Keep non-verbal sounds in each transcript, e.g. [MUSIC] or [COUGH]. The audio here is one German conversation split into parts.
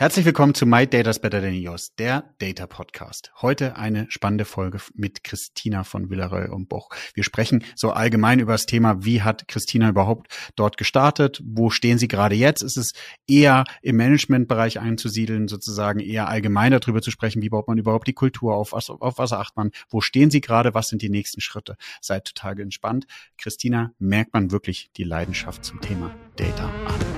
Herzlich willkommen zu My Data's Better Than Yours, der Data Podcast. Heute eine spannende Folge mit Christina von Villarreal und Boch. Wir sprechen so allgemein über das Thema, wie hat Christina überhaupt dort gestartet? Wo stehen Sie gerade jetzt? Ist es eher im Managementbereich einzusiedeln, sozusagen eher allgemein darüber zu sprechen, wie baut man überhaupt die Kultur auf? Was, auf was achtet man? Wo stehen Sie gerade? Was sind die nächsten Schritte? Seid total entspannt. Christina merkt man wirklich die Leidenschaft zum Thema Data an.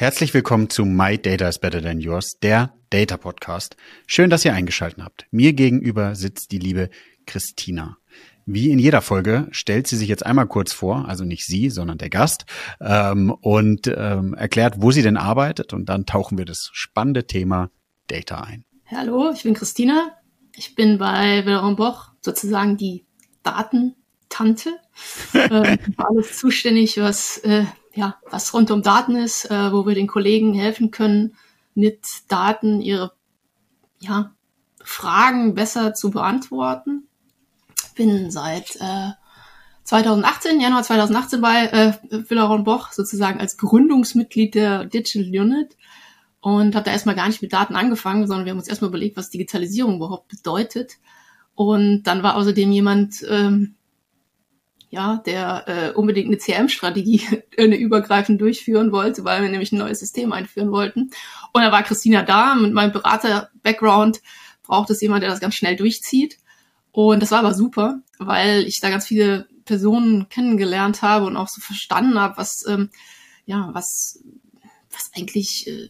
Herzlich willkommen zu My Data is Better Than Yours, der Data Podcast. Schön, dass ihr eingeschaltet habt. Mir gegenüber sitzt die liebe Christina. Wie in jeder Folge stellt sie sich jetzt einmal kurz vor, also nicht sie, sondern der Gast, ähm, und ähm, erklärt, wo sie denn arbeitet. Und dann tauchen wir das spannende Thema Data ein. Hallo, ich bin Christina. Ich bin bei Villeron Boch sozusagen die Datentante. [LAUGHS] äh, alles zuständig, was äh, ja, was rund um Daten ist, äh, wo wir den Kollegen helfen können, mit Daten ihre ja, Fragen besser zu beantworten. Bin seit äh, 2018, Januar 2018 bei äh, Villaron Boch sozusagen als Gründungsmitglied der Digital Unit und habe da erstmal gar nicht mit Daten angefangen, sondern wir haben uns erstmal überlegt, was Digitalisierung überhaupt bedeutet. Und dann war außerdem jemand, ähm, ja, der äh, unbedingt eine CM-Strategie, eine [LAUGHS] übergreifend durchführen wollte, weil wir nämlich ein neues System einführen wollten. Und da war Christina da mit meinem Berater-Background, braucht es jemand, der das ganz schnell durchzieht. Und das war aber super, weil ich da ganz viele Personen kennengelernt habe und auch so verstanden habe, was, ähm, ja, was, was eigentlich äh,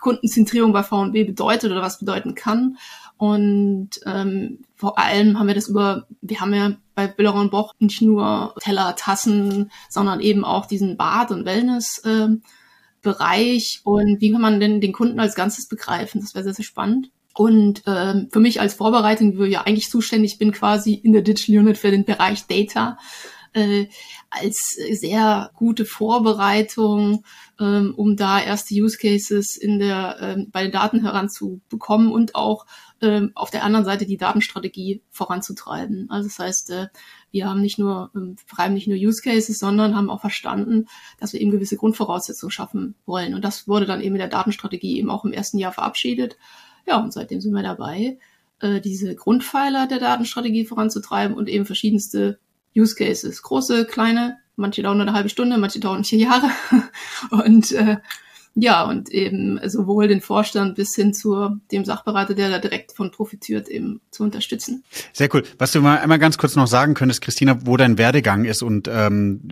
Kundenzentrierung bei V&B bedeutet oder was bedeuten kann. Und ähm, vor allem haben wir das über, wir haben ja bei Billeron Boch nicht nur Teller, Tassen, sondern eben auch diesen Bad- und Wellness-Bereich. Ähm, und wie kann man denn den Kunden als Ganzes begreifen? Das wäre sehr, sehr spannend. Und ähm, für mich als Vorbereitung, wo ich ja eigentlich zuständig bin, quasi in der Digital Unit für den Bereich Data, äh, als sehr gute Vorbereitung, ähm, um da erste Use Cases in der, ähm, bei den Daten heranzubekommen und auch ähm, auf der anderen Seite die Datenstrategie voranzutreiben. Also das heißt, äh, wir haben nicht nur, ähm, schreiben nicht nur Use Cases, sondern haben auch verstanden, dass wir eben gewisse Grundvoraussetzungen schaffen wollen. Und das wurde dann eben in der Datenstrategie eben auch im ersten Jahr verabschiedet. Ja, und seitdem sind wir dabei, äh, diese Grundpfeiler der Datenstrategie voranzutreiben und eben verschiedenste Use Cases. Große, kleine, manche dauern eine halbe Stunde, manche dauern vier Jahre. [LAUGHS] und äh, ja, und eben sowohl den Vorstand bis hin zu dem Sachberater, der da direkt von profitiert, eben zu unterstützen. Sehr cool. Was du mal einmal ganz kurz noch sagen könntest, Christina, wo dein Werdegang ist und ähm,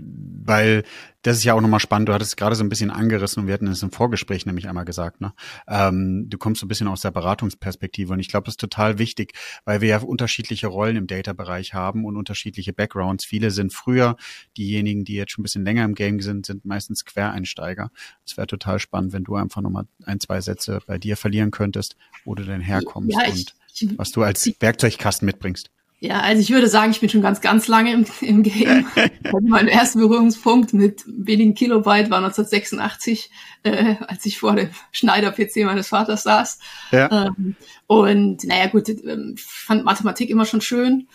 weil das ist ja auch nochmal spannend. Du hattest gerade so ein bisschen angerissen und wir hatten es im Vorgespräch nämlich einmal gesagt, ne? Ähm, du kommst so ein bisschen aus der Beratungsperspektive und ich glaube, das ist total wichtig, weil wir ja unterschiedliche Rollen im Data-Bereich haben und unterschiedliche Backgrounds. Viele sind früher, diejenigen, die jetzt schon ein bisschen länger im Game sind, sind meistens Quereinsteiger. Es wäre total spannend, wenn du einfach nochmal ein, zwei Sätze bei dir verlieren könntest, wo du denn herkommst ja, und was du als Werkzeugkasten mitbringst. Ja, also ich würde sagen, ich bin schon ganz, ganz lange im, im Game. [LAUGHS] mein erster Berührungspunkt mit wenigen Kilobyte war 1986, äh, als ich vor dem Schneider-PC meines Vaters saß. Ja. Ähm, und naja, gut, ähm, ich fand Mathematik immer schon schön.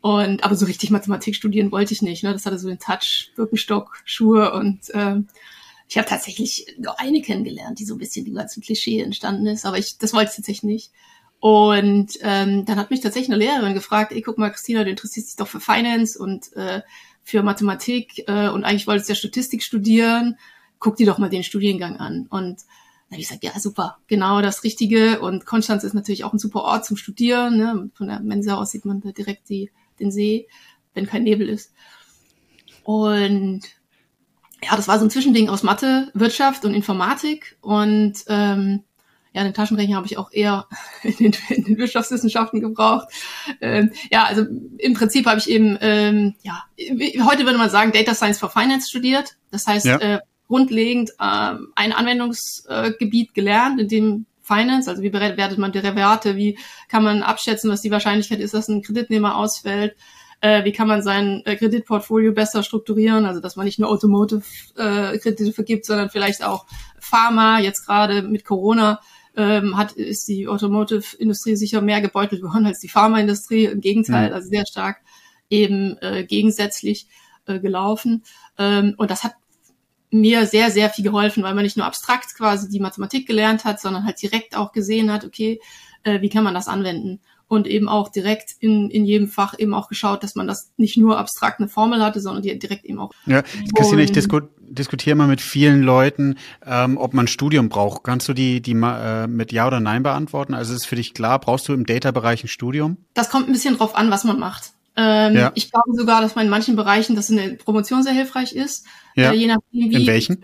Und aber so richtig Mathematik studieren wollte ich nicht. Ne? Das hatte so den Touch, Birkenstock, Schuhe und ähm, ich habe tatsächlich nur eine kennengelernt, die so ein bisschen die ganzen Klischee entstanden ist, aber ich, das wollte ich tatsächlich nicht. Und ähm, dann hat mich tatsächlich eine Lehrerin gefragt, ey, guck mal, Christina, du interessierst dich doch für Finance und äh, für Mathematik äh, und eigentlich wolltest du ja Statistik studieren, guck dir doch mal den Studiengang an. Und dann habe ich gesagt, ja, super, genau das Richtige. Und Konstanz ist natürlich auch ein super Ort zum Studieren. Ne? Von der Mensa aus sieht man da direkt die, den See, wenn kein Nebel ist. Und ja, das war so ein Zwischending aus Mathe, Wirtschaft und Informatik. Und ähm, ja, den Taschenrechner habe ich auch eher [LAUGHS] in den, in den Wirtschaftswissenschaften gebraucht. Ähm, ja, also im Prinzip habe ich eben, ähm, ja, heute würde man sagen, Data Science for Finance studiert. Das heißt, ja. äh, grundlegend äh, ein Anwendungsgebiet gelernt, in dem Finance, also wie bewertet man Derivate, wie kann man abschätzen, was die Wahrscheinlichkeit ist, dass ein Kreditnehmer ausfällt, äh, wie kann man sein äh, Kreditportfolio besser strukturieren, also dass man nicht nur Automotive-Kredite äh, vergibt, sondern vielleicht auch Pharma, jetzt gerade mit Corona ähm, hat, ist die Automotive-Industrie sicher mehr gebeutelt worden als die Pharmaindustrie, im Gegenteil, mhm. also sehr stark eben äh, gegensätzlich äh, gelaufen. Ähm, und das hat mir sehr, sehr viel geholfen, weil man nicht nur abstrakt quasi die Mathematik gelernt hat, sondern halt direkt auch gesehen hat, okay, äh, wie kann man das anwenden? Und eben auch direkt in, in jedem Fach eben auch geschaut, dass man das nicht nur abstrakt eine Formel hatte, sondern die direkt eben auch. Ja, Christine, ich disku diskutiere mal mit vielen Leuten, ähm, ob man ein Studium braucht. Kannst du die, die äh, mit Ja oder Nein beantworten? Also ist es für dich klar, brauchst du im Data-Bereich ein Studium? Das kommt ein bisschen drauf an, was man macht. Ähm, ja. Ich glaube sogar, dass man in manchen Bereichen das in der Promotion sehr hilfreich ist. Ja. Äh, je nachdem, wie, in welchen?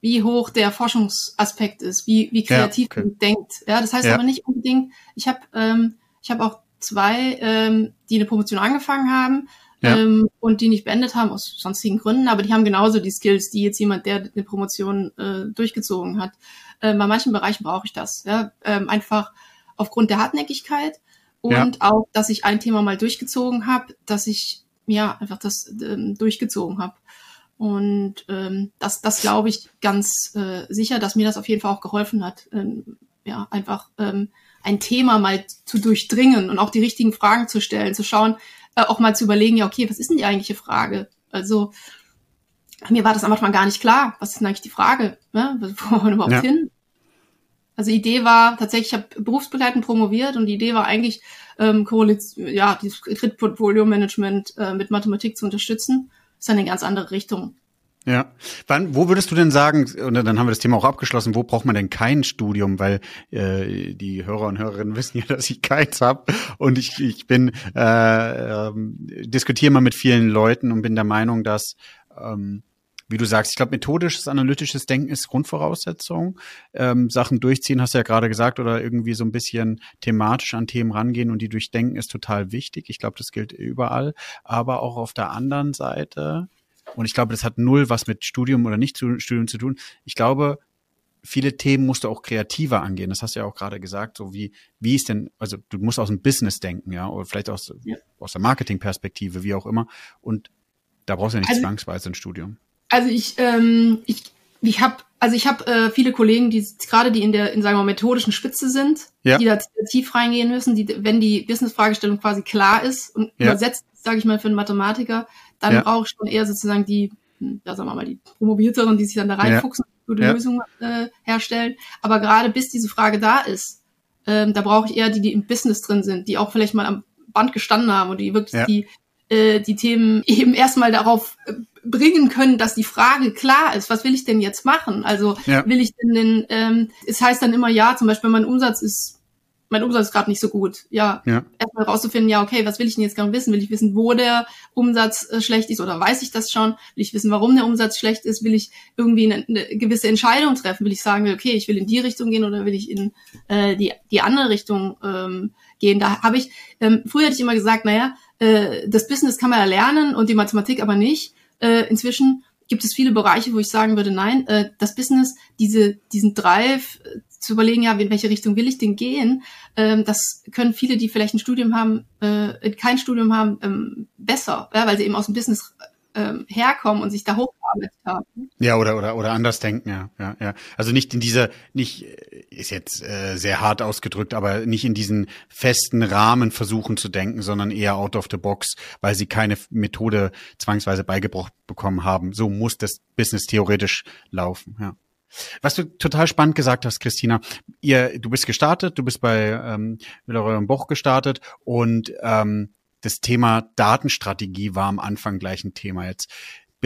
wie hoch der Forschungsaspekt ist, wie, wie kreativ ja, okay. man denkt. Ja, das heißt aber nicht unbedingt, ich habe ähm, ich hab auch zwei, ähm, die eine Promotion angefangen haben ja. ähm, und die nicht beendet haben aus sonstigen Gründen, aber die haben genauso die Skills, die jetzt jemand, der eine Promotion äh, durchgezogen hat. Äh, bei manchen Bereichen brauche ich das. Ja? Ähm, einfach aufgrund der Hartnäckigkeit und ja. auch, dass ich ein Thema mal durchgezogen habe, dass ich ja einfach das ähm, durchgezogen habe. Und ähm, das, das glaube ich ganz äh, sicher, dass mir das auf jeden Fall auch geholfen hat, ähm, ja einfach ähm, ein Thema mal zu durchdringen und auch die richtigen Fragen zu stellen, zu schauen, äh, auch mal zu überlegen, ja okay, was ist denn die eigentliche Frage? Also mir war das am Anfang gar nicht klar, was ist denn eigentlich die Frage, ne? wo man überhaupt ja. hin? Also die Idee war tatsächlich, ich habe berufsbegleitend promoviert und die Idee war eigentlich, ähm, ja, dieses Kreditportfolio-Management äh, mit Mathematik zu unterstützen. Das ist eine ganz andere Richtung. Ja. Wann, wo würdest du denn sagen, und dann haben wir das Thema auch abgeschlossen, wo braucht man denn kein Studium? Weil äh, die Hörer und Hörerinnen [LAUGHS] wissen ja, dass ich keins habe. Und ich, ich bin, äh, äh, diskutiere mal mit vielen Leuten und bin der Meinung, dass ähm, wie du sagst, ich glaube, methodisches, analytisches Denken ist Grundvoraussetzung. Ähm, Sachen durchziehen, hast du ja gerade gesagt, oder irgendwie so ein bisschen thematisch an Themen rangehen und die durchdenken ist total wichtig. Ich glaube, das gilt überall. Aber auch auf der anderen Seite, und ich glaube, das hat null was mit Studium oder nicht Studium zu tun. Ich glaube, viele Themen musst du auch kreativer angehen. Das hast du ja auch gerade gesagt, so wie, wie ist denn, also du musst aus dem Business denken, ja, oder vielleicht aus, ja. aus der Marketingperspektive, wie auch immer. Und da brauchst du ja nicht also, zwangsweise ein Studium. Also ich, ähm, ich, ich habe also ich habe äh, viele Kollegen, die gerade die in der in sagen wir methodischen Spitze sind, ja. die da tief reingehen müssen, die wenn die Business-Fragestellung quasi klar ist und ja. übersetzt, sage ich mal für einen Mathematiker, dann ja. brauche ich schon eher sozusagen die, hm, ja sagen wir mal die Promovierteren, die sich dann da reinfuchsen, ja. gute ja. Lösungen äh, herstellen. Aber gerade bis diese Frage da ist, ähm, da brauche ich eher die, die im Business drin sind, die auch vielleicht mal am Band gestanden haben und die wirklich die äh, die Themen [LAUGHS] eben erstmal darauf äh, bringen können, dass die Frage klar ist, was will ich denn jetzt machen? Also ja. will ich denn den, ähm, es heißt dann immer ja, zum Beispiel mein Umsatz ist, mein Umsatz ist gerade nicht so gut. Ja, ja. erstmal rauszufinden, ja, okay, was will ich denn jetzt genau wissen? Will ich wissen, wo der Umsatz äh, schlecht ist oder weiß ich das schon? Will ich wissen, warum der Umsatz schlecht ist? Will ich irgendwie eine, eine gewisse Entscheidung treffen? Will ich sagen, okay, ich will in die Richtung gehen oder will ich in äh, die, die andere Richtung ähm, gehen? Da habe ich, ähm, früher hätte ich immer gesagt, naja, äh, das Business kann man erlernen und die Mathematik aber nicht. Äh, inzwischen gibt es viele Bereiche, wo ich sagen würde, nein, äh, das Business, diese, diesen Drive zu überlegen, ja, in welche Richtung will ich denn gehen, ähm, das können viele, die vielleicht ein Studium haben, äh, kein Studium haben, ähm, besser, ja, weil sie eben aus dem Business ähm, herkommen und sich da hochgearbeitet haben. Ja, oder oder oder anders denken, ja, ja, ja. Also nicht in dieser, nicht ist jetzt äh, sehr hart ausgedrückt, aber nicht in diesen festen Rahmen versuchen zu denken, sondern eher out of the box, weil sie keine Methode zwangsweise beigebracht bekommen haben. So muss das Business theoretisch laufen, ja. Was du total spannend gesagt hast, Christina, ihr, du bist gestartet, du bist bei ähm, Villeroy Boch gestartet und ähm, das Thema Datenstrategie war am Anfang gleich ein Thema. Jetzt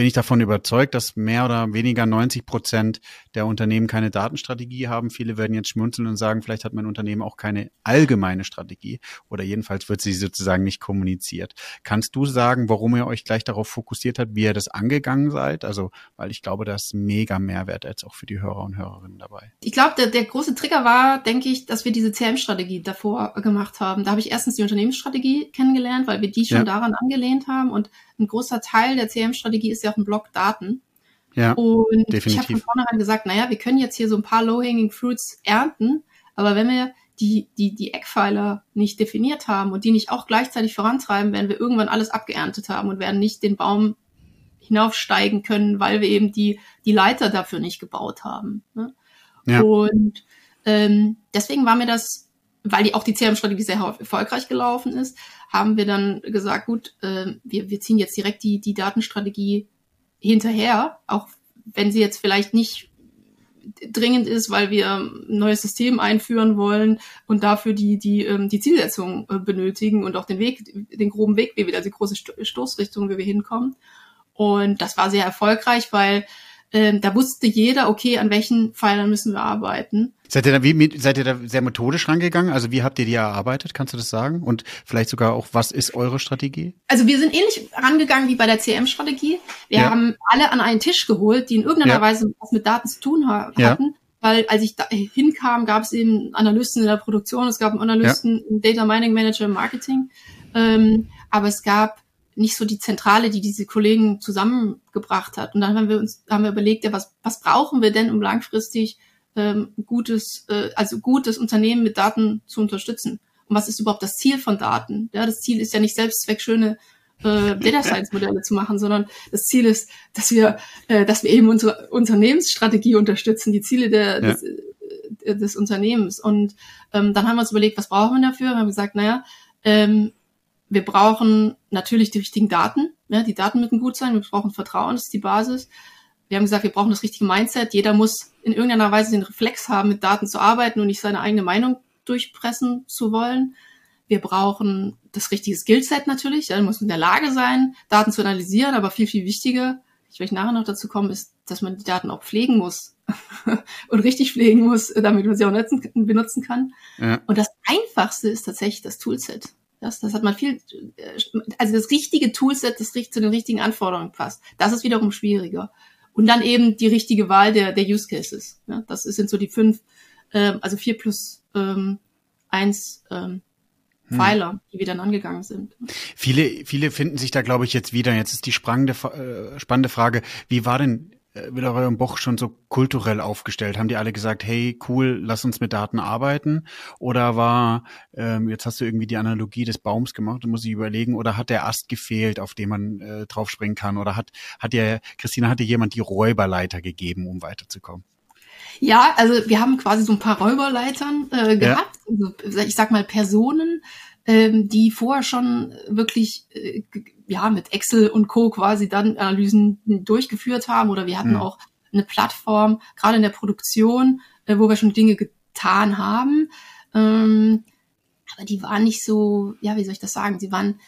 bin ich davon überzeugt, dass mehr oder weniger 90 Prozent der Unternehmen keine Datenstrategie haben. Viele werden jetzt schmunzeln und sagen, vielleicht hat mein Unternehmen auch keine allgemeine Strategie oder jedenfalls wird sie sozusagen nicht kommuniziert. Kannst du sagen, warum ihr euch gleich darauf fokussiert habt, wie ihr das angegangen seid? Also, weil ich glaube, da ist mega Mehrwert jetzt auch für die Hörer und Hörerinnen dabei. Ich glaube, der, der große Trigger war, denke ich, dass wir diese CM-Strategie davor gemacht haben. Da habe ich erstens die Unternehmensstrategie kennengelernt, weil wir die schon ja. daran angelehnt haben und ein großer Teil der CM-Strategie ist ja auch ein Block Daten. Ja, Und definitiv. ich habe von vornherein gesagt, naja, wir können jetzt hier so ein paar Low-Hanging Fruits ernten, aber wenn wir die, die, die Eckpfeiler nicht definiert haben und die nicht auch gleichzeitig vorantreiben, werden wir irgendwann alles abgeerntet haben und werden nicht den Baum hinaufsteigen können, weil wir eben die, die Leiter dafür nicht gebaut haben. Ne? Ja. Und ähm, deswegen war mir das, weil die auch die CRM-Strategie sehr erfolgreich gelaufen ist, haben wir dann gesagt, gut, äh, wir, wir ziehen jetzt direkt die, die Datenstrategie hinterher, auch wenn sie jetzt vielleicht nicht dringend ist, weil wir ein neues System einführen wollen und dafür die, die, ähm, die Zielsetzung äh, benötigen und auch den Weg, den groben Weg, wie wir da die große Sto- Stoßrichtung, wie wir hinkommen. Und das war sehr erfolgreich, weil ähm, da wusste jeder, okay, an welchen Pfeilern müssen wir arbeiten. Seid ihr da wie seid ihr da sehr methodisch rangegangen? Also wie habt ihr die erarbeitet? Kannst du das sagen? Und vielleicht sogar auch, was ist eure Strategie? Also wir sind ähnlich rangegangen wie bei der CM-Strategie. Wir Ja. haben alle an einen Tisch geholt, die in irgendeiner Ja. Weise was mit Daten zu tun ha Ja. hatten. Weil als ich da hinkam, gab es eben Analysten in der Produktion, es gab einen Analysten, einen Data Mining Manager im Marketing. Ähm, aber es gab nicht so die Zentrale, die diese Kollegen zusammengebracht hat. Und dann haben wir uns, haben wir überlegt, ja, was, was brauchen wir denn, um langfristig ähm, gutes, äh, also gutes Unternehmen mit Daten zu unterstützen? Und was ist überhaupt das Ziel von Daten? Ja, das Ziel ist ja nicht Selbstzweck, schöne äh, [LAUGHS] Data Science Modelle zu machen, sondern das Ziel ist, dass wir, äh, dass wir eben unsere Unternehmensstrategie unterstützen, die Ziele der, Ja. des, äh, des Unternehmens. Und ähm, dann haben wir uns überlegt, was brauchen wir dafür? Wir haben gesagt, naja, ähm, wir brauchen natürlich die richtigen Daten. Ja, die Daten müssen gut sein. Wir brauchen Vertrauen, das ist die Basis. Wir haben gesagt, wir brauchen das richtige Mindset. Jeder muss in irgendeiner Weise den Reflex haben, mit Daten zu arbeiten und nicht seine eigene Meinung durchpressen zu wollen. Wir brauchen das richtige Skillset natürlich. Ja, muss in der Lage sein, Daten zu analysieren. Aber viel, viel wichtiger, ich werde nachher noch dazu kommen, ist, dass man die Daten auch pflegen muss [LAUGHS] und richtig pflegen muss, damit man sie auch nutzen, benutzen kann. Ja. Und das Einfachste ist tatsächlich das Toolset. Das, das hat man viel, also das richtige Toolset, das zu den richtigen Anforderungen passt. Das ist wiederum schwieriger. Und dann eben die richtige Wahl der, der Use Cases. Ja, das sind so die fünf, ähm, also vier plus ähm, eins ähm, Pfeiler, die wir dann angegangen sind. Viele, viele finden sich da, glaube ich, jetzt wieder. Jetzt ist die sprangende, Fa- äh, spannende Frage, wie war denn Willeroy und Boch schon so kulturell aufgestellt? Haben die alle gesagt, hey, cool, lass uns mit Daten arbeiten? Oder war, ähm, jetzt hast du irgendwie die Analogie des Baums gemacht, muss ich überlegen, oder hat der Ast gefehlt, auf den man äh, draufspringen kann? Oder hat, hat dir, Christina, hat dir jemand die Räuberleiter gegeben, um weiterzukommen? Ja, also wir haben quasi so ein paar Räuberleitern äh, gehabt. Also, ich sag mal Personen, ähm, die vorher schon wirklich äh, ja mit Excel und Co. quasi dann Analysen durchgeführt haben. Oder wir hatten Mhm. auch eine Plattform, gerade in der Produktion, äh, wo wir schon Dinge getan haben. Ähm, aber die waren nicht so, ja, wie soll ich das sagen? Sie waren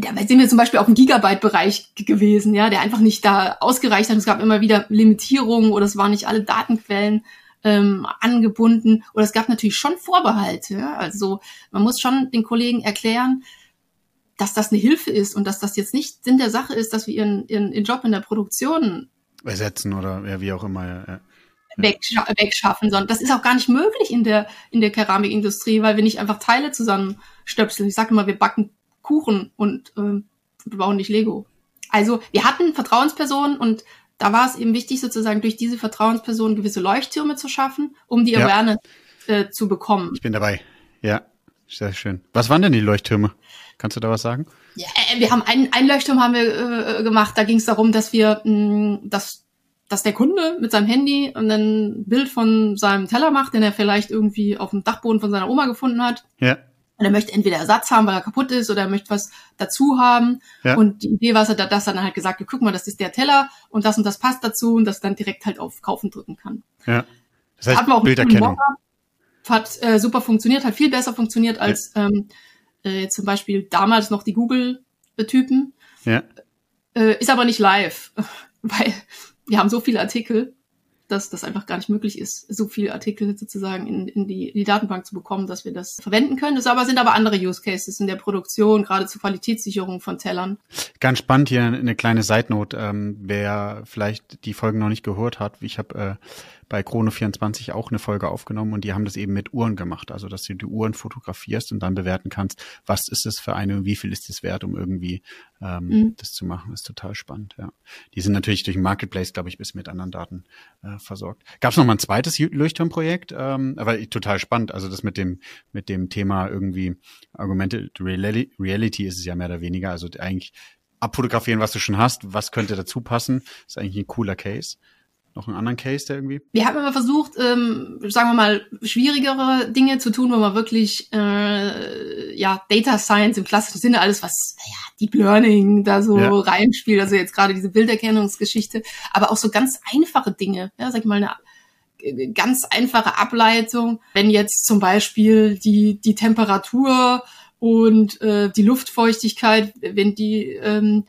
da sind wir zum Beispiel auf dem Gigabyte-Bereich gewesen, ja, der einfach nicht da ausgereicht hat. Es gab immer wieder Limitierungen oder es waren nicht alle Datenquellen ähm, angebunden oder es gab natürlich schon Vorbehalte. Also man muss schon den Kollegen erklären, dass das eine Hilfe ist und dass das jetzt nicht Sinn der Sache ist, dass wir ihren, ihren, ihren Job in der Produktion Ersetzen oder ja, wie auch immer. Ja, ja. wegscha wegschaffen, sondern das ist auch gar nicht möglich in der, in der Keramikindustrie, weil wir nicht einfach Teile zusammenstöpseln. Ich sage immer, wir backen Kuchen und ähm, wir bauen nicht Lego. Also wir hatten Vertrauenspersonen und da war es eben wichtig, sozusagen durch diese Vertrauenspersonen gewisse Leuchttürme zu schaffen, um die Ja. Awareness äh, zu bekommen. Ich bin dabei. Ja, sehr schön. Was waren denn die Leuchttürme? Kannst du da was sagen? Ja, äh, wir haben einen, einen Leuchtturm haben wir äh, gemacht. Da ging es darum, dass wir, mh, dass, dass der Kunde mit seinem Handy und ein Bild von seinem Teller macht, den er vielleicht irgendwie auf dem Dachboden von seiner Oma gefunden hat. Ja. Und er möchte entweder Ersatz haben, weil er kaputt ist, oder er möchte was dazu haben. Ja. Und die Idee war, dass er das dann halt gesagt, hat, guck mal, das ist der Teller und das und das passt dazu und das dann direkt halt auf Kaufen drücken kann. Ja. Das Da heißt, hatten wir auch Bilderkennung. Hat äh, super funktioniert, hat viel besser funktioniert als ähm, äh, zum Beispiel damals noch die Google-Typen. Ja. Äh, ist aber nicht live, [LAUGHS] weil wir haben so viele Artikel, dass das einfach gar nicht möglich ist, so viele Artikel sozusagen in, in die, die Datenbank zu bekommen, dass wir das verwenden können. Das aber sind aber andere Use Cases in der Produktion, gerade zur Qualitätssicherung von Tellern. Ganz spannend hier eine kleine Side Note, ähm, wer vielleicht die Folgen noch nicht gehört hat. Ich habe äh, bei Chrono24 auch eine Folge aufgenommen und die haben das eben mit Uhren gemacht. Also, dass du die Uhren fotografierst und dann bewerten kannst, was ist es für eine und wie viel ist es wert, um irgendwie ähm, mhm. das zu machen. Das ist total spannend, ja. Die sind natürlich durch den Marketplace, glaube ich, bis mit anderen Daten äh, versorgt. Gab es noch mal ein zweites Leuchtturmprojekt? Ähm, aber total spannend. Also das mit dem, mit dem Thema irgendwie Augmented Reality ist es ja mehr oder weniger. Also eigentlich abfotografieren, was du schon hast, was könnte dazu passen. Ist eigentlich ein cooler Case. Noch einen anderen Case, der irgendwie? Wir haben immer versucht, ähm, sagen wir mal, schwierigere Dinge zu tun, wo man wirklich äh, ja Data Science im klassischen Sinne, alles was naja, Deep Learning da so ja. reinspielt, also jetzt gerade diese Bilderkennungsgeschichte, aber auch so ganz einfache Dinge, ja, sag ich mal, eine äh, ganz einfache Ableitung, wenn jetzt zum Beispiel die, die Temperatur und äh, die Luftfeuchtigkeit, wenn die ähm,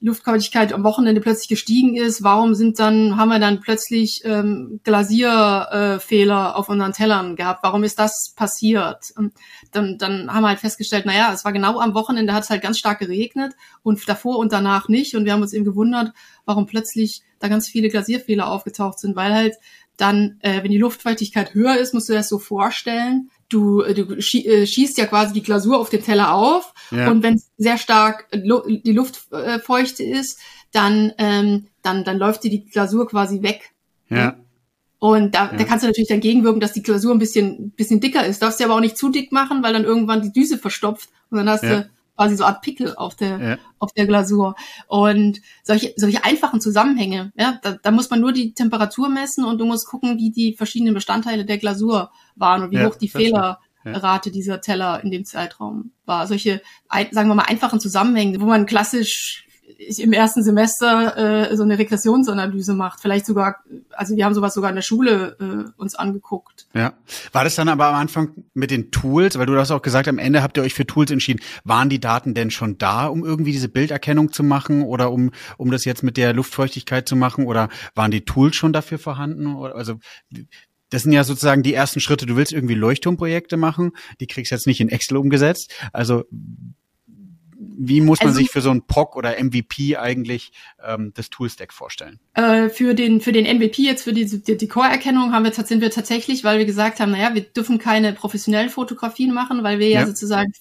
Luftfeuchtigkeit am Wochenende plötzlich gestiegen ist, warum sind dann, haben wir dann plötzlich ähm, Glasierfehler äh, auf unseren Tellern gehabt? Warum ist das passiert? Und dann, dann haben wir halt festgestellt, naja, es war genau am Wochenende, hat es halt ganz stark geregnet und davor und danach nicht. Und wir haben uns eben gewundert, warum plötzlich da ganz viele Glasierfehler aufgetaucht sind, weil halt dann, äh, wenn die Luftfeuchtigkeit höher ist, musst du dir das so vorstellen, du, äh, du äh, schießt ja quasi die Glasur auf dem Teller auf ja. und wenn sehr stark die Luft äh, feuchte ist, dann, ähm, dann, dann läuft dir die Glasur quasi weg. Ja. Und da, ja. da kannst du natürlich dann gegenwirken, dass die Glasur ein bisschen, bisschen dicker ist. Darfst du aber auch nicht zu dick machen, weil dann irgendwann die Düse verstopft und dann hast ja. du quasi so Art Pickel auf der, ja. auf der Glasur. Und solche, solche einfachen Zusammenhänge, ja, da, da muss man nur die Temperatur messen und du musst gucken, wie die verschiedenen Bestandteile der Glasur waren und wie ja, hoch die Fehlerrate ja. dieser Teller in dem Zeitraum war. Solche, sagen wir mal, einfachen Zusammenhänge, wo man klassisch im ersten Semester äh, so eine Regressionsanalyse macht. Vielleicht sogar, also wir haben sowas sogar in der Schule äh, uns angeguckt. Ja. War das dann aber am Anfang mit den Tools, weil du hast auch gesagt, am Ende habt ihr euch für Tools entschieden. Waren die Daten denn schon da, um irgendwie diese Bilderkennung zu machen oder um, um das jetzt mit der Luftfeuchtigkeit zu machen oder waren die Tools schon dafür vorhanden? Also das sind ja sozusagen die ersten Schritte. Du willst irgendwie Leuchtturmprojekte machen, die kriegst jetzt nicht in Excel umgesetzt. Also wie muss man also, sich für so ein POC oder MVP eigentlich ähm, das Toolstack vorstellen? Äh, für den für den MVP jetzt für die, die, die Core-Erkennung haben wir sind wir tatsächlich, weil wir gesagt haben, naja, wir dürfen keine professionellen Fotografien machen, weil wir ja, ja sozusagen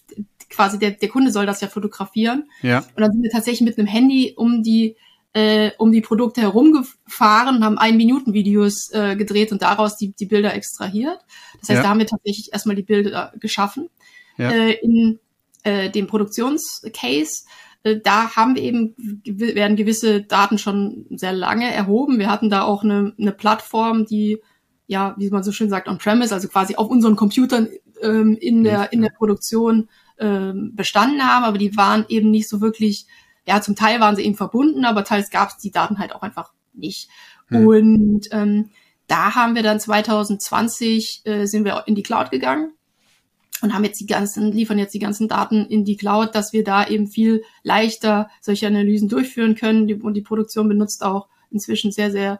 quasi der, der Kunde soll das ja fotografieren. Ja. Und dann sind wir tatsächlich mit einem Handy um die äh, um die Produkte herumgefahren, haben ein Minuten Videos äh, gedreht und daraus die, die Bilder extrahiert. Das heißt, ja. da haben wir tatsächlich erstmal die Bilder geschaffen. Ja. Äh, in äh, dem Produktionscase, äh, da haben wir eben, werden gewisse Daten schon sehr lange erhoben. Wir hatten da auch eine, eine Plattform, die, ja, wie man so schön sagt, on-premise, also quasi auf unseren Computern ähm, in, der, in der Produktion ähm, bestanden haben, aber die waren eben nicht so wirklich, ja, zum Teil waren sie eben verbunden, aber teils gab es die Daten halt auch einfach nicht. Hm. Und ähm, da haben wir dann 2020 äh, sind wir in die Cloud gegangen und haben jetzt die ganzen, liefern jetzt die ganzen Daten in die Cloud, dass wir da eben viel leichter solche Analysen durchführen können. Und die Produktion benutzt auch inzwischen sehr, sehr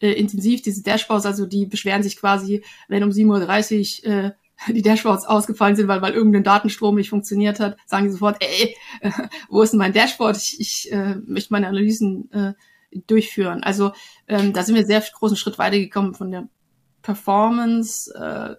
äh, intensiv diese Dashboards. Also die beschweren sich quasi, wenn um 7.30 Uhr äh, die Dashboards ausgefallen sind, weil, weil irgendein Datenstrom nicht funktioniert hat, sagen die sofort, ey, äh, [LAUGHS] wo ist denn mein Dashboard? Ich, ich äh, möchte meine Analysen äh, durchführen. Also ähm, da sind wir sehr großen Schritt weitergekommen von der Performance. Äh,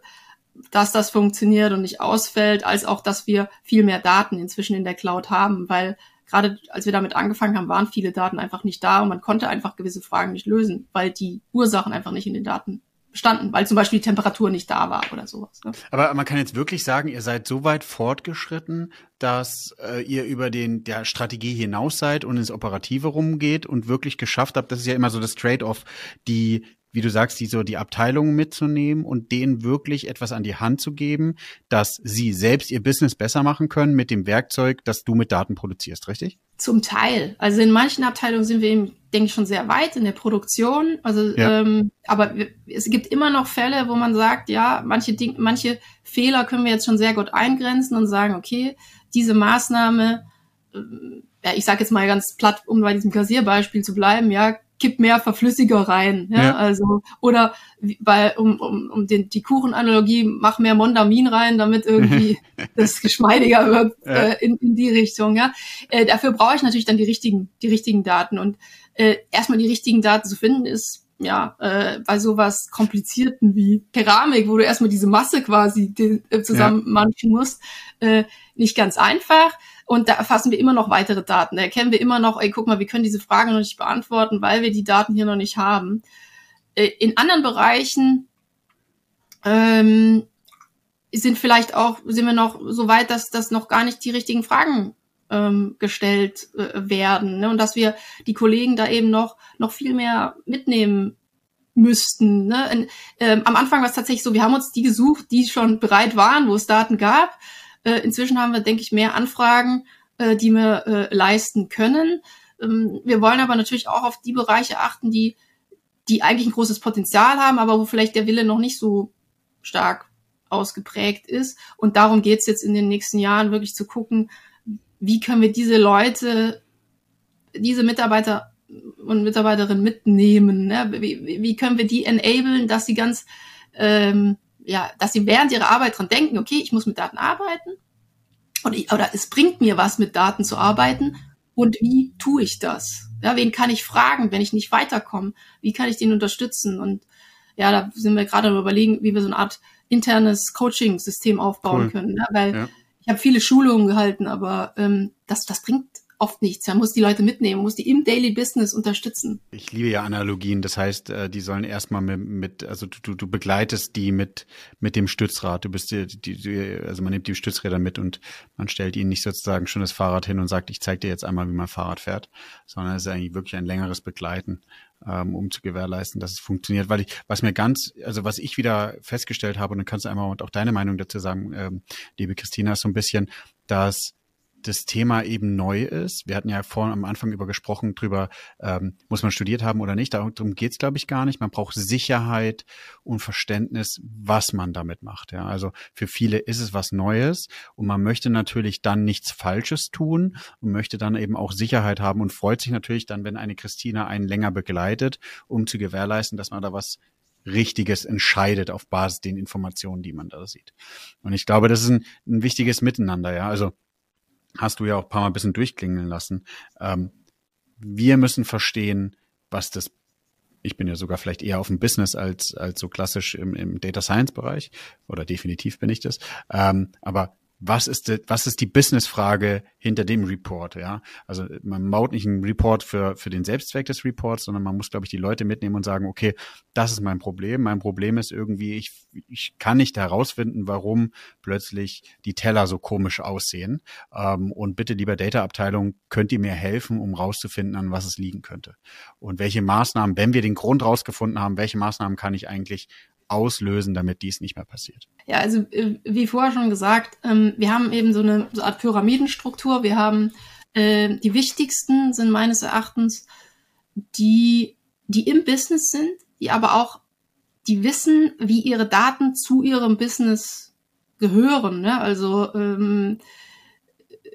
dass das funktioniert und nicht ausfällt, als auch, dass wir viel mehr Daten inzwischen in der Cloud haben, weil gerade als wir damit angefangen haben, waren viele Daten einfach nicht da und man konnte einfach gewisse Fragen nicht lösen, weil die Ursachen einfach nicht in den Daten bestanden, weil zum Beispiel die Temperatur nicht da war oder sowas. Ne? Aber man kann jetzt wirklich sagen, ihr seid so weit fortgeschritten, dass äh, ihr über den der Strategie hinaus seid und ins Operative rumgeht und wirklich geschafft habt. Das ist ja immer so das Trade-off, die wie du sagst, die so die Abteilungen mitzunehmen und denen wirklich etwas an die Hand zu geben, dass sie selbst ihr Business besser machen können mit dem Werkzeug, das du mit Daten produzierst, richtig? Zum Teil. Also in manchen Abteilungen sind wir eben, denke ich, schon sehr weit in der Produktion. Also, ja. ähm, aber es gibt immer noch Fälle, wo man sagt, ja, manche Dinge, manche Fehler können wir jetzt schon sehr gut eingrenzen und sagen, okay, diese Maßnahme, äh, ja, ich sage jetzt mal ganz platt, um bei diesem Kassierbeispiel zu bleiben, ja, kipp mehr Verflüssiger rein. Ja? ja. Also, oder bei, um, um, um den, die Kuchenanalogie, mach mehr Mondamin rein, damit irgendwie [LAUGHS] das geschmeidiger wird ja. äh, in, in die Richtung. Ja? Äh, dafür brauche ich natürlich dann die richtigen, die richtigen Daten. Und äh, erstmal die richtigen Daten zu finden, ist ja, äh, bei sowas Komplizierten wie Keramik, wo du erstmal diese Masse quasi äh, zusammenmanchen ja. musst, äh, nicht ganz einfach. Und da erfassen wir immer noch weitere Daten. Da erkennen wir immer noch, ey, guck mal, wir können diese Frage noch nicht beantworten, weil wir die Daten hier noch nicht haben. Äh, in anderen Bereichen ähm, sind vielleicht auch, sind wir noch so weit, dass das noch gar nicht die richtigen Fragen ähm, gestellt äh, werden ne? und dass wir die Kollegen da eben noch noch viel mehr mitnehmen müssten. Ne? Und, ähm, am Anfang war es tatsächlich so, wir haben uns die gesucht, die schon bereit waren, wo es Daten gab. Äh, inzwischen haben wir, denke ich, mehr Anfragen, äh, die wir äh, leisten können. Ähm, wir wollen aber natürlich auch auf die Bereiche achten, die die eigentlich ein großes Potenzial haben, aber wo vielleicht der Wille noch nicht so stark ausgeprägt ist. Und darum geht's jetzt in den nächsten Jahren wirklich zu gucken, wie können wir diese Leute, diese Mitarbeiter und Mitarbeiterinnen mitnehmen? Ne? Wie, wie können wir die enablen, dass sie ganz, ähm, ja, dass sie während ihrer Arbeit dran denken, okay, ich muss mit Daten arbeiten und ich, oder es bringt mir was, mit Daten zu arbeiten. Und wie tue ich das? Ja, wen kann ich fragen, wenn ich nicht weiterkomme? Wie kann ich den unterstützen? Und ja, da sind wir gerade überlegen, wie wir so eine Art internes Coaching-System aufbauen cool. können. Ne? Weil ja ich habe viele Schulungen gehalten, aber ähm, das, das bringt oft nichts. Man muss die Leute mitnehmen, muss die im Daily Business unterstützen. Ich liebe ja Analogien. Das heißt, äh, die sollen erstmal mit, mit also du, du begleitest die mit, mit dem Stützrad. Du bist die, die, also man nimmt die Stützräder mit und man stellt ihnen nicht sozusagen schon das Fahrrad hin und sagt, ich zeige dir jetzt einmal, wie man Fahrrad fährt, sondern es ist eigentlich wirklich ein längeres Begleiten ähm, um zu gewährleisten, dass es funktioniert. Weil ich, was mir ganz, also was ich wieder festgestellt habe, und dann kannst du einmal auch deine Meinung dazu sagen, ähm, liebe Christina, ist so ein bisschen, dass das Thema eben neu ist. Wir hatten ja vorhin am Anfang über gesprochen, drüber, ähm, muss man studiert haben oder nicht. Darum geht's glaube ich, gar nicht. Man braucht Sicherheit und Verständnis, was man damit macht. Ja, also für viele ist es was Neues und man möchte natürlich dann nichts Falsches tun und möchte dann eben auch Sicherheit haben und freut sich natürlich dann, wenn eine Christina einen länger begleitet, um zu gewährleisten, dass man da was Richtiges entscheidet auf Basis den Informationen, die man da sieht. Und ich glaube, das ist ein, ein wichtiges Miteinander, ja. Also hast du ja auch ein paar Mal ein bisschen durchklingeln lassen. Ähm, wir müssen verstehen, was das ich bin ja sogar vielleicht eher auf dem Business als, als so klassisch im, im Data Science Bereich oder definitiv bin ich das. Ähm, aber was ist, die, was ist die Business-Frage hinter dem Report, ja? Also man baut nicht einen Report für, für den Selbstzweck des Reports, sondern man muss, glaube ich, die Leute mitnehmen und sagen, okay, das ist mein Problem. Mein Problem ist irgendwie, ich, ich kann nicht herausfinden, warum plötzlich die Teller so komisch aussehen. Ähm, und bitte, lieber Data-Abteilung, könnt ihr mir helfen, um rauszufinden, an was es liegen könnte? Und welche Maßnahmen, wenn wir den Grund rausgefunden haben, welche Maßnahmen kann ich eigentlich auslösen, damit dies nicht mehr passiert? Ja, also äh, wie vorher schon gesagt, ähm, wir haben eben so eine so Art Pyramidenstruktur. Wir haben äh, die wichtigsten sind meines Erachtens die, die im Business sind, die aber auch die wissen, wie ihre Daten zu ihrem Business gehören. Ne? Also ähm,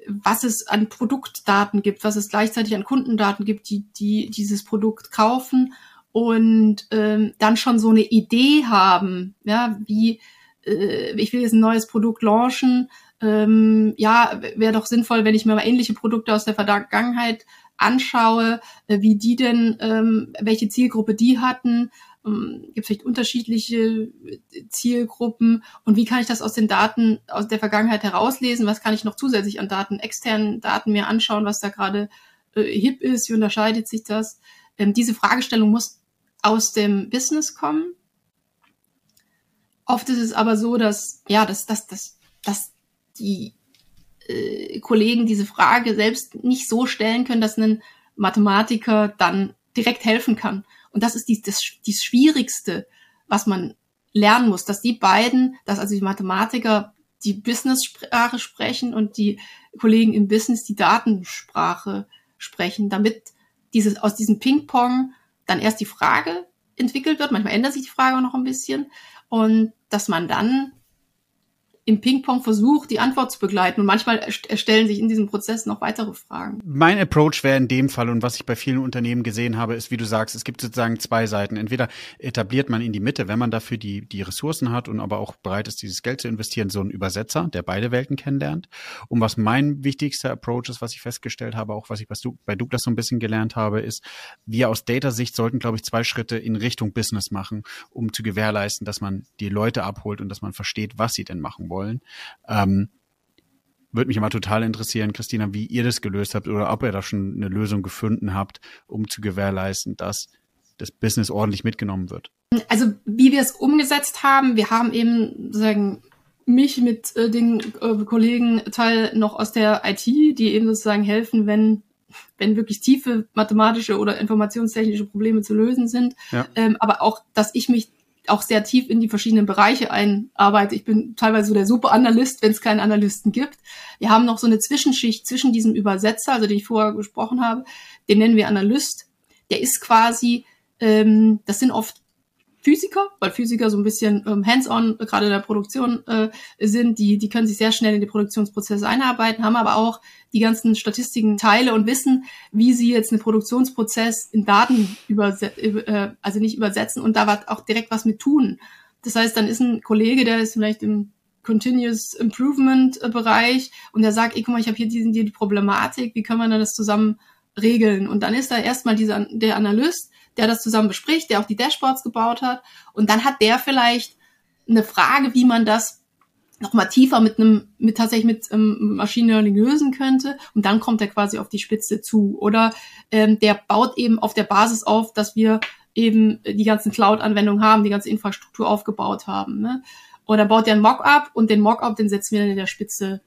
was es an Produktdaten gibt, was es gleichzeitig an Kundendaten gibt, die, die dieses Produkt kaufen und ähm, dann schon so eine Idee haben, ja, wie äh, ich will jetzt ein neues Produkt launchen, ähm, ja, wäre doch sinnvoll, wenn ich mir mal ähnliche Produkte aus der Vergangenheit anschaue, äh, wie die denn, ähm, welche Zielgruppe die hatten, ähm, gibt vielleicht unterschiedliche äh, Zielgruppen? Und wie kann ich das aus den Daten aus der Vergangenheit herauslesen, was kann ich noch zusätzlich an Daten, externen Daten mir anschauen, was da gerade äh, hip ist, wie unterscheidet sich das? Ähm, diese Fragestellung muss aus dem Business kommen. Oft ist es aber so, dass, ja, dass, dass, dass, dass die äh, Kollegen diese Frage selbst nicht so stellen können, dass ein Mathematiker dann direkt helfen kann. Und das ist die, das, die Schwierigste, was man lernen muss, dass die beiden, dass also die Mathematiker die Business-Sprache sprechen und die Kollegen im Business die Datensprache sprechen, damit dieses, aus diesem Ping-Pong dann erst die Frage entwickelt wird. Manchmal ändert sich die Frage auch noch ein bisschen. Und dass man dann im Ping-Pong-Versuch die Antwort zu begleiten. Und manchmal erstellen sich in diesem Prozess noch weitere Fragen. Mein Approach wäre in dem Fall, und was ich bei vielen Unternehmen gesehen habe, ist, wie du sagst, es gibt sozusagen zwei Seiten. Entweder etabliert man in die Mitte, wenn man dafür die, die Ressourcen hat und aber auch bereit ist, dieses Geld zu investieren, so einen Übersetzer, der beide Welten kennenlernt. Und was mein wichtigster Approach ist, was ich festgestellt habe, auch was ich bei Douglas so ein bisschen gelernt habe, ist, wir aus Data-Sicht sollten, glaube ich, zwei Schritte in Richtung Business machen, um zu gewährleisten, dass man die Leute abholt und dass man versteht, was sie denn machen wollen. Ähm, würde mich immer total interessieren, Christina, wie ihr das gelöst habt oder ob ihr da schon eine Lösung gefunden habt, um zu gewährleisten, dass das Business ordentlich mitgenommen wird. Also wie wir es umgesetzt haben, wir haben eben sagen mich mit äh, den äh, Kollegen Teil noch aus der IT, die eben sozusagen helfen, wenn wenn wirklich tiefe mathematische oder informationstechnische Probleme zu lösen sind, ja. ähm, aber auch, dass ich mich auch sehr tief in die verschiedenen Bereiche einarbeite. Ich bin teilweise so der Superanalyst, wenn es keinen Analysten gibt. Wir haben noch so eine Zwischenschicht zwischen diesem Übersetzer, also den ich vorher gesprochen habe, den nennen wir Analyst. Der ist quasi, ähm, das sind oft Physiker, weil Physiker so ein bisschen ähm, hands-on gerade in der Produktion äh, sind, die, die können sich sehr schnell in die Produktionsprozesse einarbeiten, haben aber auch die ganzen Statistiken Teile und wissen, wie sie jetzt einen Produktionsprozess in Daten übersetzen, äh, also nicht übersetzen und da auch direkt was mit tun. Das heißt, dann ist ein Kollege, der ist vielleicht im Continuous Improvement äh, Bereich und der sagt, ey, guck mal, ich habe hier diesen, die Problematik, wie können wir denn das zusammen regeln? Und dann ist da erstmal dieser, der Analyst, der das zusammen bespricht, der auch die Dashboards gebaut hat. Und dann hat der vielleicht eine Frage, wie man das nochmal tiefer mit einem, mit tatsächlich mit ähm, Machine Learning lösen könnte. Und dann kommt er quasi auf die Spitze zu. Oder ähm, der baut eben auf der Basis auf, dass wir eben die ganzen Cloud-Anwendungen haben, die ganze Infrastruktur aufgebaut haben. Ne? Oder baut der ein Mockup und den Mockup, den setzen wir dann in der Spitze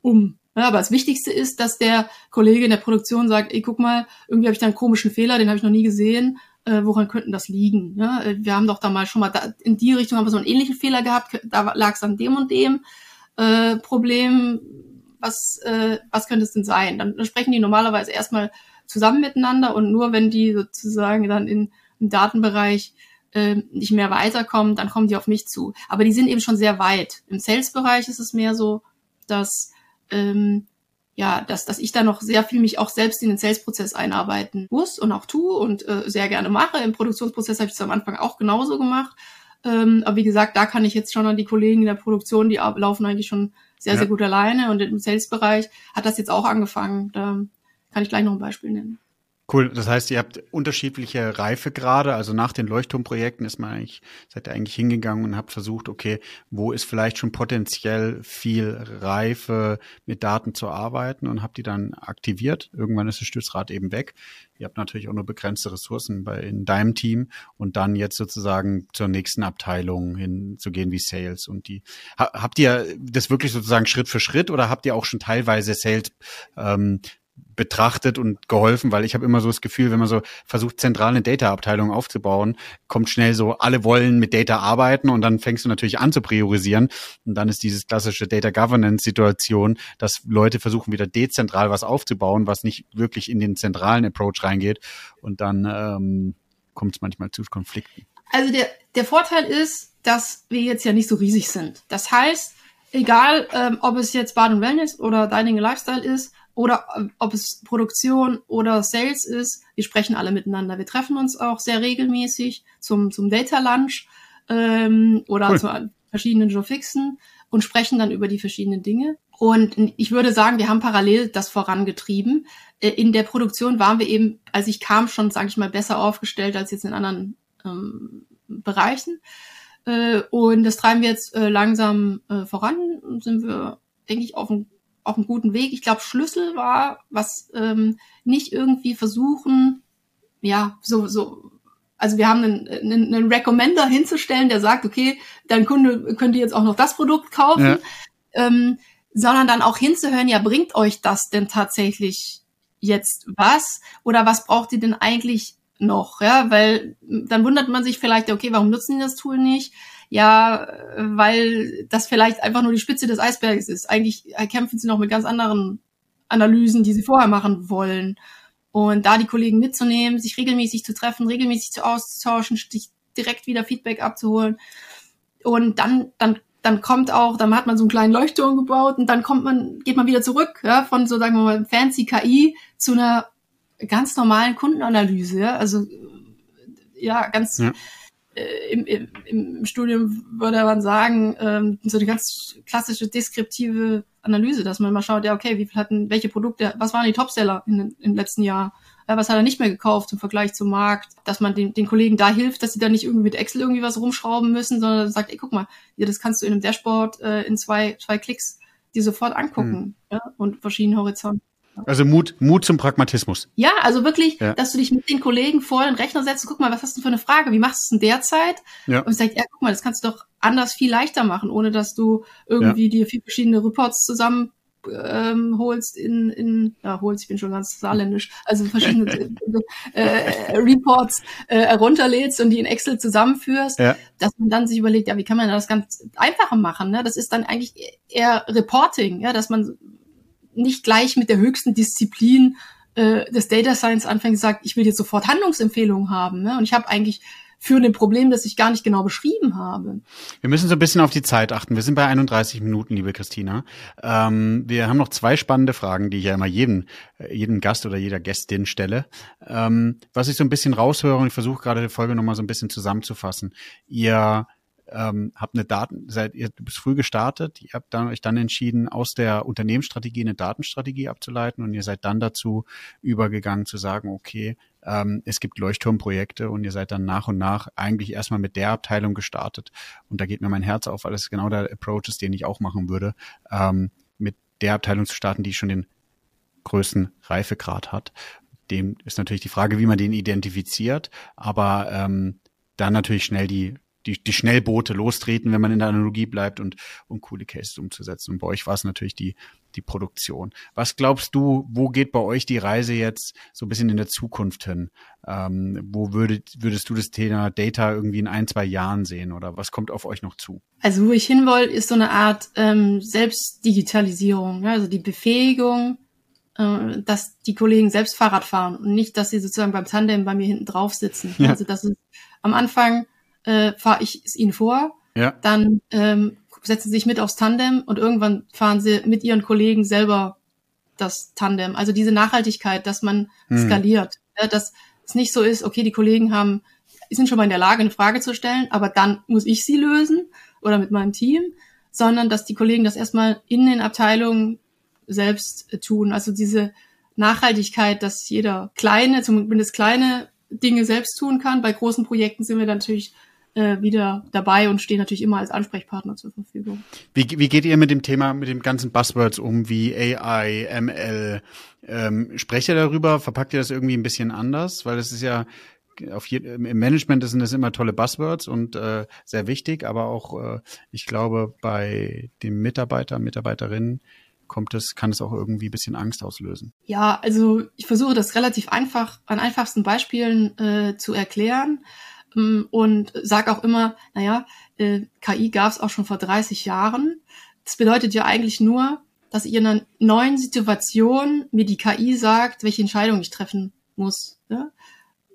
um. Ja, aber das Wichtigste ist, dass der Kollege in der Produktion sagt, ey, guck mal, irgendwie habe ich da einen komischen Fehler, den habe ich noch nie gesehen. Äh, woran könnten das liegen? Ja, äh, wir haben doch da mal schon mal da, in die Richtung haben wir so einen ähnlichen Fehler gehabt, da lag es an dem und dem äh, Problem. Was, äh, was könnte es denn sein? Dann, sprechen die normalerweise erstmal zusammen miteinander und nur wenn die sozusagen dann in, im Datenbereich äh, nicht mehr weiterkommen, dann kommen die auf mich zu. Aber die sind eben schon sehr weit. Im Sales-Bereich ist es mehr so, dass ähm, ja, dass, dass ich da noch sehr viel mich auch selbst in den Sales-Prozess einarbeiten muss und auch tue und äh, sehr gerne mache. Im Produktionsprozess habe ich es am Anfang auch genauso gemacht. Ähm, aber wie gesagt, da kann ich jetzt schon an die Kollegen in der Produktion, die laufen eigentlich schon sehr, ja. sehr gut alleine. Und im Sales-Bereich hat das jetzt auch angefangen. Da kann ich gleich noch ein Beispiel nennen. Cool. Das heißt, ihr habt unterschiedliche Reifegrade. Also nach den Leuchtturmprojekten ist man eigentlich, seid ihr eigentlich hingegangen und habt versucht, okay, wo ist vielleicht schon potenziell viel Reife mit Daten zu arbeiten und habt die dann aktiviert. Irgendwann ist das Stützrad eben weg. Ihr habt natürlich auch nur begrenzte Ressourcen bei, in deinem Team und dann jetzt sozusagen zur nächsten Abteilung hinzugehen wie Sales und die. Habt ihr das wirklich sozusagen Schritt für Schritt oder habt ihr auch schon teilweise Sales ähm, betrachtet und geholfen, weil ich habe immer so das Gefühl, wenn man so versucht, zentral eine Data-Abteilung aufzubauen, kommt schnell so, alle wollen mit Data arbeiten und dann fängst du natürlich an zu priorisieren und dann ist dieses klassische Data Governance-Situation, dass Leute versuchen, wieder dezentral was aufzubauen, was nicht wirklich in den zentralen Approach reingeht und dann ähm, kommt es manchmal zu Konflikten. Also der, der Vorteil ist, dass wir jetzt ja nicht so riesig sind. Das heißt, egal ähm, ob es jetzt Bad und Wellness oder Dining Lifestyle ist, oder äh, ob es Produktion oder Sales ist, wir sprechen alle miteinander. Wir treffen uns auch sehr regelmäßig zum, zum Data Lunch ähm, oder cool. zu verschiedenen Joe-Fixen und sprechen dann über die verschiedenen Dinge. Und ich würde sagen, wir haben parallel das vorangetrieben. Äh, in der Produktion waren wir eben, als ich kam, schon, sage ich mal, besser aufgestellt als jetzt in anderen ähm, Bereichen. Äh, und das treiben wir jetzt äh, langsam äh, voran sind wir, denke ich, auf einem auf einem guten Weg. Ich glaube, Schlüssel war, was ähm, nicht irgendwie versuchen, ja, so, so, also wir haben einen, einen, einen Recommender hinzustellen, der sagt, okay, dein Kunde könnte jetzt auch noch das Produkt kaufen, ja. ähm, sondern dann auch hinzuhören, ja, bringt euch das denn tatsächlich jetzt was? Oder was braucht ihr denn eigentlich noch? Ja, weil dann wundert man sich vielleicht, okay, warum nutzen die das Tool nicht? Ja, weil das vielleicht einfach nur die Spitze des Eisbergs ist. Eigentlich kämpfen sie noch mit ganz anderen Analysen, die sie vorher machen wollen. Und da die Kollegen mitzunehmen, sich regelmäßig zu treffen, regelmäßig zu auszutauschen, sich direkt wieder Feedback abzuholen. Und dann, dann dann kommt auch, dann hat man so einen kleinen Leuchtturm gebaut und dann kommt man, geht man wieder zurück, ja, von so, sagen wir mal, fancy KI zu einer ganz normalen Kundenanalyse, ja, also, ja, ganz, ja. Äh, im, im, im Studium würde man sagen, ähm, so die ganz klassische deskriptive Analyse, dass man mal schaut, ja, okay, wie viel hatten, welche Produkte, was waren die Topseller in, im letzten Jahr? Ja, was hat er nicht mehr gekauft im Vergleich zum Markt? Dass man den, den Kollegen da hilft, dass sie da nicht irgendwie mit Excel irgendwie was rumschrauben müssen, sondern sagt, ey, guck mal, ja, das kannst du in einem Dashboard äh, in zwei, zwei Klicks dir sofort angucken hm. ja, und verschiedene Horizonte. Also Mut, Mut zum Pragmatismus. Ja, also wirklich, ja. dass du dich mit den Kollegen vor den Rechner setzt und guck mal, was hast du für eine Frage? Wie machst du es in der Zeit? Ja. Und sagst, ja, guck mal, das kannst du doch anders viel leichter machen, ohne dass du irgendwie ja. dir vier verschiedene Reports zusammen ähm, holst in, in, ja, holst, ich bin schon ganz saarländisch, also verschiedene [LAUGHS] äh, Reports äh, herunterlädst und die in Excel zusammenführst, ja. dass man dann sich überlegt, ja, wie kann man das ganz einfacher machen? Ne? Das ist dann eigentlich eher Reporting, ja, dass man nicht gleich mit der höchsten Disziplin äh, des Data Science anfängt und sagt, ich will jetzt sofort Handlungsempfehlungen haben. Ne? Und ich habe eigentlich für ein Problem, das ich gar nicht genau beschrieben habe. Wir müssen so ein bisschen auf die Zeit achten. Wir sind bei 31 Minuten, liebe Christina. Ähm, wir haben noch zwei spannende Fragen, die ich ja immer jedem, äh, jedem Gast oder jeder Gästin stelle. Ähm, was ich so ein bisschen raushöre und ich versuche gerade die Folge nochmal so ein bisschen zusammenzufassen. Ihr ähm, habt eine Daten, seid ihr bist früh gestartet, ihr habt dann, euch dann entschieden, aus der Unternehmensstrategie eine Datenstrategie abzuleiten und ihr seid dann dazu übergegangen zu sagen, okay, ähm, es gibt Leuchtturmprojekte und ihr seid dann nach und nach eigentlich erstmal mit der Abteilung gestartet. Und da geht mir mein Herz auf, weil es genau der Approach ist, den ich auch machen würde, ähm, mit der Abteilung zu starten, die schon den größten Reifegrad hat. Dem ist natürlich die Frage, wie man den identifiziert, aber ähm, dann natürlich schnell die die, die Schnellboote lostreten, wenn man in der Analogie bleibt und, um coole Cases umzusetzen. Und bei euch war es natürlich die, die Produktion. Was glaubst du, wo geht bei euch die Reise jetzt so ein bisschen in der Zukunft hin? Ähm, wo würdet, würdest du das Thema Data irgendwie in ein, zwei Jahren sehen oder was kommt auf euch noch zu? Also wo ich hinwoll, ist so eine Art ähm, Selbstdigitalisierung, ja? also die Befähigung, äh, dass die Kollegen selbst Fahrrad fahren und nicht, dass sie sozusagen beim Tandem bei mir hinten drauf sitzen. Ja. Also das ist am Anfang äh, fahre ich es ihnen vor. Ja. Dann ähm, setzen sie sich mit aufs Tandem und irgendwann fahren sie mit ihren Kollegen selber das Tandem. Also diese Nachhaltigkeit, dass man hm. skaliert. Ja, dass es nicht so ist, okay, die Kollegen haben, sind schon mal in der Lage, eine Frage zu stellen, aber dann muss ich sie lösen oder mit meinem Team, sondern dass die Kollegen das erstmal in den Abteilungen selbst äh, tun. Also diese Nachhaltigkeit, dass jeder kleine, zumindest kleine Dinge selbst tun kann. Bei großen Projekten sind wir natürlich äh, wieder dabei und stehen natürlich immer als Ansprechpartner zur Verfügung. Wie, wie geht ihr mit dem Thema, mit dem ganzen Buzzwords um, wie AI, ML? Ähm, sprecht ihr darüber? Verpackt ihr das irgendwie ein bisschen anders? Weil es ist ja auf je, im Management sind das immer tolle Buzzwords und äh, sehr wichtig, aber auch äh, ich glaube bei den Mitarbeiter, Mitarbeiterinnen kommt es, kann es auch irgendwie ein bisschen Angst auslösen. Ja, also ich versuche das relativ einfach an einfachsten Beispielen äh, zu erklären. Ähm, und sag auch immer, naja, äh, KI gab es auch schon vor 30 Jahren. Das bedeutet ja eigentlich nur, dass ihr in einer neuen Situation mir die KI sagt, welche Entscheidung ich treffen muss. Ja?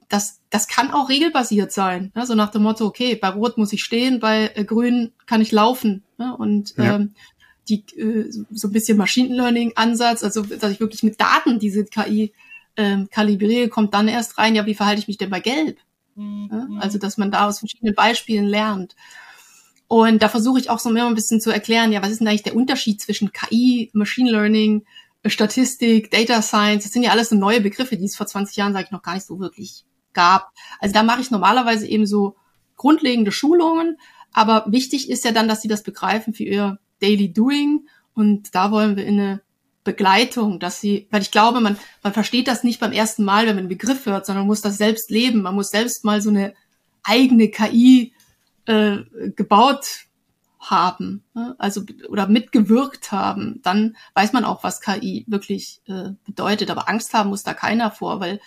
Das, das kann auch regelbasiert sein. Ja? So nach dem Motto, okay, bei Rot muss ich stehen, bei äh, Grün kann ich laufen. Ja? Und ja. ähm, die äh, so ein bisschen Machine Learning Ansatz, also dass ich wirklich mit Daten diese KI ähm, kalibriere, kommt dann erst rein, ja, wie verhalte ich mich denn bei Gelb? Mhm. Also, dass man da aus verschiedenen Beispielen lernt. Und da versuche ich auch so immer ein bisschen zu erklären, ja, was ist denn eigentlich der Unterschied zwischen KI, Machine Learning, Statistik, Data Science? Das sind ja alles so neue Begriffe, die es vor 20 Jahren, sage ich, noch gar nicht so wirklich gab. Also da mache ich normalerweise eben so grundlegende Schulungen, aber wichtig ist ja dann, dass sie das begreifen für ihr Daily Doing und da wollen wir in eine Begleitung, dass sie, weil ich glaube, man, man versteht das nicht beim ersten Mal, wenn man einen Begriff hört, sondern man muss das selbst leben. Man muss selbst mal so eine eigene KI äh, gebaut haben, ne? also oder mitgewirkt haben, dann weiß man auch, was KI wirklich äh, bedeutet. Aber Angst haben muss da keiner vor, weil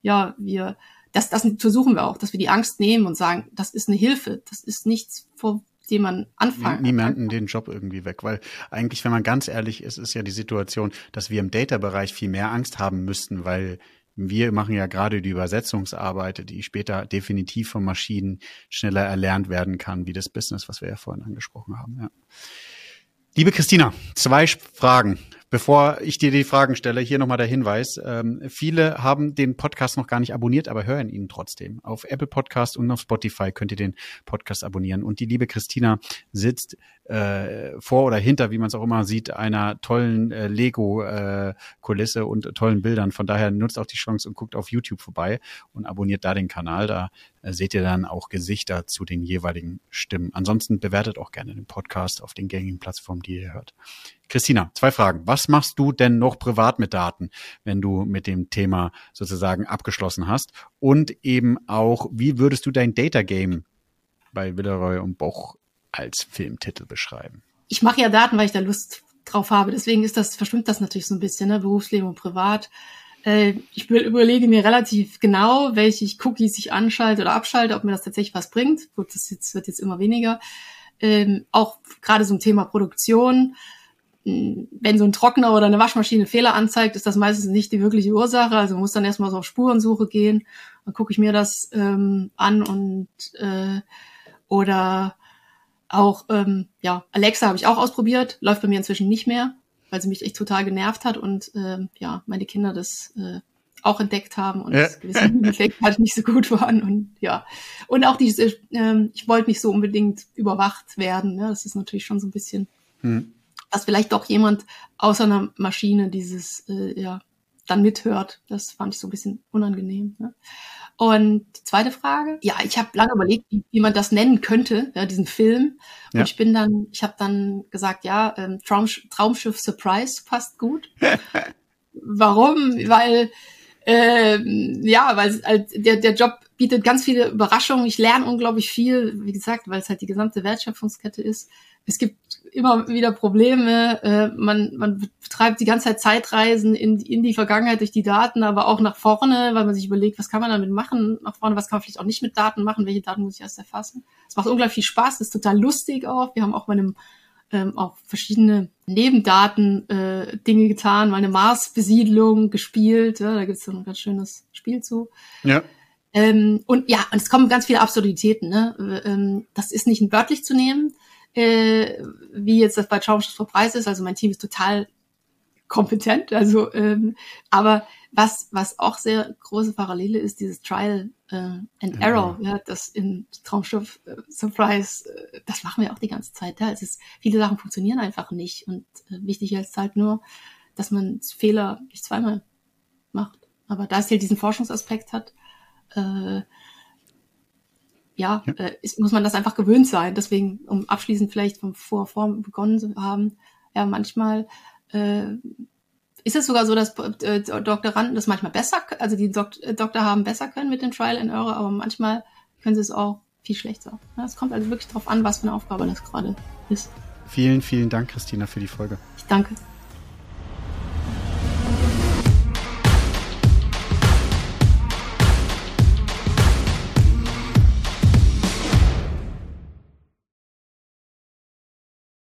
ja, wir, das, das versuchen wir auch, dass wir die Angst nehmen und sagen, das ist eine Hilfe, das ist nichts, vor die man anfangen Niemanden den Job irgendwie weg, weil eigentlich, wenn man ganz ehrlich ist, ist ja die Situation, dass wir im Data-Bereich viel mehr Angst haben müssten, weil Wir machen ja gerade die Übersetzungsarbeit, die später definitiv von Maschinen schneller erlernt werden kann, wie das Business, was wir ja vorhin angesprochen haben. Ja. Liebe Christina, zwei Fragen Bevor ich dir die Fragen stelle, hier nochmal der Hinweis. Ähm, viele haben den Podcast noch gar nicht abonniert, aber hören ihn trotzdem. Auf Apple Podcast und auf Spotify könnt ihr den Podcast abonnieren. Und die liebe Christina sitzt äh, vor oder hinter, wie man es auch immer sieht, einer tollen äh, Lego-Kulisse äh, und tollen Bildern. Von daher nutzt auch die Chance und guckt auf YouTube vorbei und abonniert da den Kanal. Da äh, seht ihr dann auch Gesichter zu den jeweiligen Stimmen. Ansonsten bewertet auch gerne den Podcast auf den gängigen Plattformen, die ihr hört. Christina, zwei Fragen. Was machst du denn noch privat mit Daten, wenn du mit dem Thema sozusagen abgeschlossen hast? Und eben auch, wie würdest du dein Data Game bei Villeroy und Boch als Filmtitel beschreiben? Ich mache ja Daten, weil ich da Lust drauf habe. Deswegen ist das, verschwimmt das natürlich so ein bisschen, ne? Berufsleben und privat. Äh, ich überlege mir relativ genau, welche Cookies ich anschalte oder abschalte, ob mir das tatsächlich was bringt. Gut, das jetzt, wird jetzt immer weniger. Ähm, auch gerade so ein Thema Produktion wenn so ein Trockner oder eine Waschmaschine Fehler anzeigt, ist das meistens nicht die wirkliche Ursache. Also man muss dann erstmal so auf Spurensuche gehen. Dann gucke ich mir das ähm, an und äh, oder auch, ähm, ja, Alexa habe ich auch ausprobiert, läuft bei mir inzwischen nicht mehr, weil sie mich echt total genervt hat und ähm, ja, meine Kinder das äh, auch entdeckt haben und ja. gewisse [LAUGHS] Effekte halt nicht so gut waren und ja. Und auch diese, ähm, ich wollte nicht so unbedingt überwacht werden. Ne? Das ist natürlich schon so ein bisschen hm dass vielleicht doch jemand außer einer Maschine dieses, äh, ja, dann mithört. Das fand ich so ein bisschen unangenehm. Ne? Und die zweite Frage, ja, ich habe lange überlegt, wie, wie, man das nennen könnte, ja, diesen Film. Und ja. ich bin dann, ich habe dann gesagt, ja, ähm, Traum, Traumschiff Surprise passt gut. [LAUGHS] Warum? Weil ähm, ja, weil halt der, der Job bietet ganz viele Überraschungen. Ich lerne unglaublich viel, wie gesagt, weil es halt die gesamte Wertschöpfungskette ist. Es gibt immer wieder Probleme. Äh, man, man betreibt die ganze Zeit Zeitreisen in, in die Vergangenheit durch die Daten, aber auch nach vorne, weil man sich überlegt, was kann man damit machen nach vorne, was kann man vielleicht auch nicht mit Daten machen, welche Daten muss ich erst erfassen. Es macht unglaublich viel Spaß, ist total lustig auch. Wir haben auch bei einem ähm, auch verschiedene Nebendaten äh, Dinge getan, mal eine Mars-Besiedlung gespielt. Ja, da gibt es so ein ganz schönes Spiel zu. Ja. Ähm, und ja, und es kommen ganz viele Absurditäten. Ne? Ähm, das ist nicht wörtlich zu nehmen äh, wie jetzt das bei Traumschiff vor Preis ist. Also mein Team ist total kompetent. Also, ähm, aber was, was auch sehr große Parallele ist, dieses Trial äh, and Error, ja, das in Traumschiff äh, Surprise, äh, das machen wir auch die ganze Zeit. Ja. Es ist, viele Sachen funktionieren einfach nicht. Und äh, wichtig ist halt nur, dass man Fehler nicht zweimal macht. Aber da es halt diesen Forschungsaspekt hat, äh, ja, ja. Äh, ist, muss man das einfach gewöhnt sein. Deswegen, um abschließend vielleicht von vor, vor begonnen zu haben, ja, manchmal äh, ist es sogar so, dass äh, Doktoranden das manchmal besser, also die Dok äh, Doktor haben besser können mit dem Trial and Error, aber manchmal können sie es auch viel schlechter. Es kommt also wirklich darauf an, was für eine Aufgabe das gerade ist. Vielen, vielen Dank, Christina, für die Folge. Ich danke.